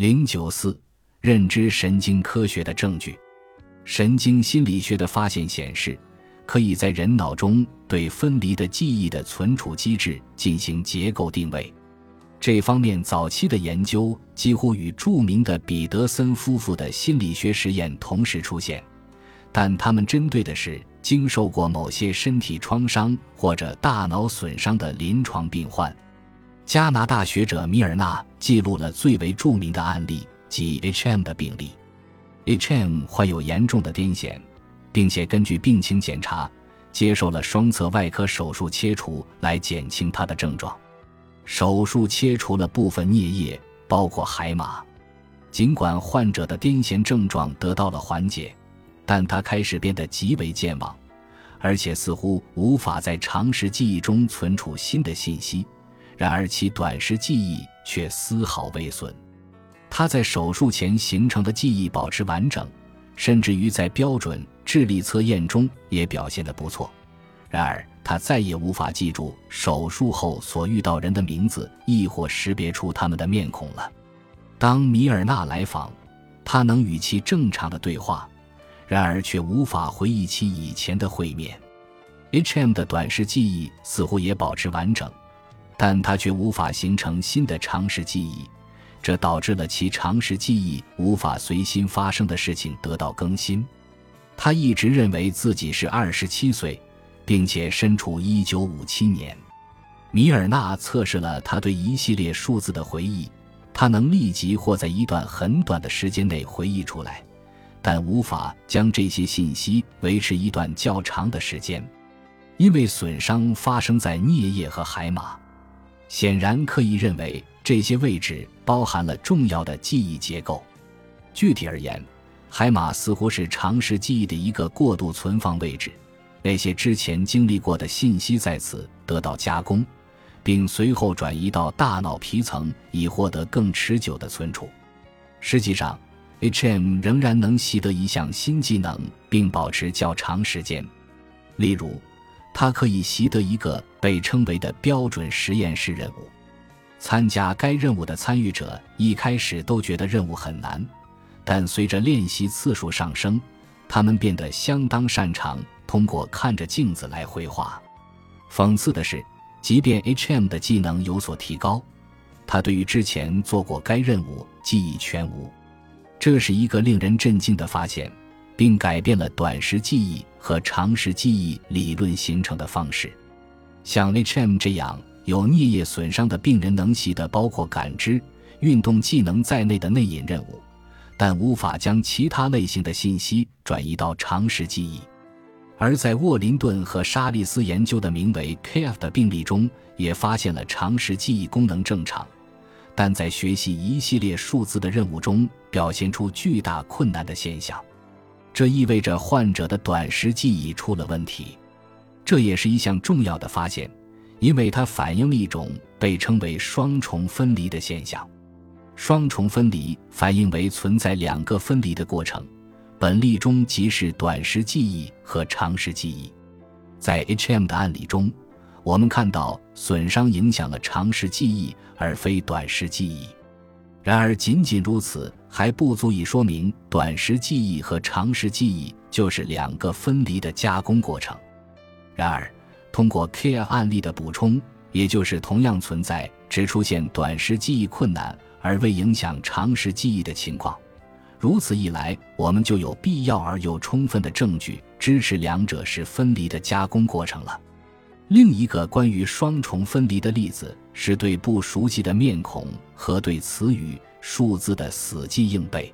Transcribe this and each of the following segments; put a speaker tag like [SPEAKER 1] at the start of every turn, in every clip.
[SPEAKER 1] 零九四，认知神经科学的证据。神经心理学的发现显示，可以在人脑中对分离的记忆的存储机制进行结构定位。这方面早期的研究几乎与著名的彼得森夫妇的心理学实验同时出现，但他们针对的是经受过某些身体创伤或者大脑损伤的临床病患。加拿大学者米尔纳记录了最为著名的案例，即 H.M. 的病例。H.M. 患有严重的癫痫，并且根据病情检查，接受了双侧外科手术切除来减轻他的症状。手术切除了部分颞叶，包括海马。尽管患者的癫痫症状得到了缓解，但他开始变得极为健忘，而且似乎无法在长时记忆中存储新的信息。然而其短时记忆却丝毫未损。他在手术前形成的记忆保持完整，甚至于在标准智力测验中也表现得不错。然而，他再也无法记住手术后所遇到人的名字，亦或识别出他们的面孔了。当米尔纳来访，他能与其正常的对话，然而却无法回忆起以前的会面。H.M. 的短时记忆似乎也保持完整，但他却无法形成新的常识记忆。这导致了其常识记忆无法随心发生的事情得到更新。他一直认为自己是二十七岁，并且身处一九五七年。米尔纳测试了他对一系列数字的回忆，他能立即或在一段很短的时间内回忆出来，但无法将这些信息维持一段较长的时间，因为损伤发生在颞叶和海马。显然可以认为。这些位置包含了重要的记忆结构。具体而言，海马似乎是长时记忆的一个过渡存放位置，那些之前经历过的信息在此得到加工，并随后转移到大脑皮层，以获得更持久的存储。实际上，H.M. 仍然能习得一项新技能，并保持较长时间。例如，他可以习得一个被称为的标准实验室任务。参加该任务的参与者一开始都觉得任务很难，但随着练习次数上升，他们变得相当擅长通过看着镜子来绘画。讽刺的是，即便 H.M. 的技能有所提高，他对于之前做过该任务记忆全无。这是一个令人震惊的发现，并改变了短时记忆和长时记忆理论形成的方式。像 H.M. 这样。有颞叶损伤的病人能习得包括感知、运动技能在内的内隐任务，但无法将其他类型的信息转移到长时记忆。而在沃林顿和沙利斯研究的名为 KF 的病例中，也发现了长时记忆功能正常，但在学习一系列数字的任务中表现出巨大困难的现象。这意味着患者的短时记忆出了问题，这也是一项重要的发现。因为它反映了一种被称为双重分离的现象。双重分离反映为存在两个分离的过程，本例中即是短时记忆和长时记忆。在 H.M. 的案例中，我们看到损伤影响了长时记忆而非短时记忆。然而，仅仅如此还不足以说明短时记忆和长时记忆就是两个分离的加工过程。然而，通过 K.R 案例的补充，也就是同样存在只出现短时记忆困难而未影响长时记忆的情况，如此一来，我们就有必要而又充分的证据支持两者是分离的加工过程了。另一个关于双重分离的例子是对不熟悉的面孔和对词语、数字的死记硬背。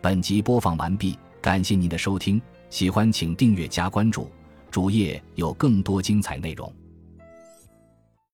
[SPEAKER 1] 本集播放完毕，感谢您的收听，喜欢请订阅加关注。主页有更多精彩内容。